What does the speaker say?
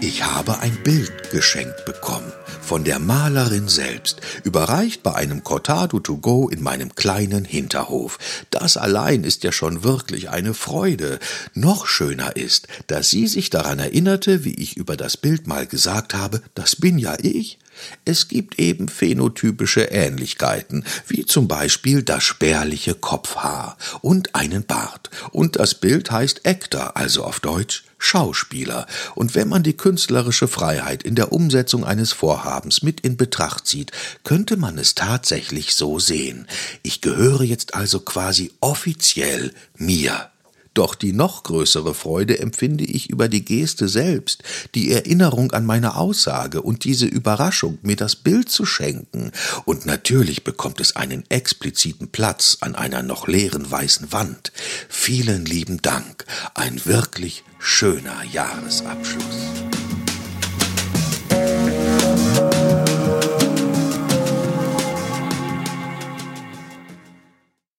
Ich habe ein Bild geschenkt bekommen von der Malerin selbst, überreicht bei einem Cortado to go in meinem kleinen Hinterhof. Das allein ist ja schon wirklich eine Freude. Noch schöner ist, dass sie sich daran erinnerte, wie ich über das Bild mal gesagt habe, das bin ja ich. Es gibt eben phänotypische Ähnlichkeiten, wie zum Beispiel das spärliche Kopfhaar und einen Bart. Und das Bild heißt Actor, also auf Deutsch Schauspieler. Und wenn man die künstlerische Freiheit in der Umsetzung eines Vorhabens mit in Betracht zieht, könnte man es tatsächlich so sehen. Ich gehöre jetzt also quasi offiziell mir. Doch die noch größere Freude empfinde ich über die Geste selbst, die Erinnerung an meine Aussage und diese Überraschung, mir das Bild zu schenken. Und natürlich bekommt es einen expliziten Platz an einer noch leeren weißen Wand. Vielen lieben Dank. Ein wirklich schöner Jahresabschluss.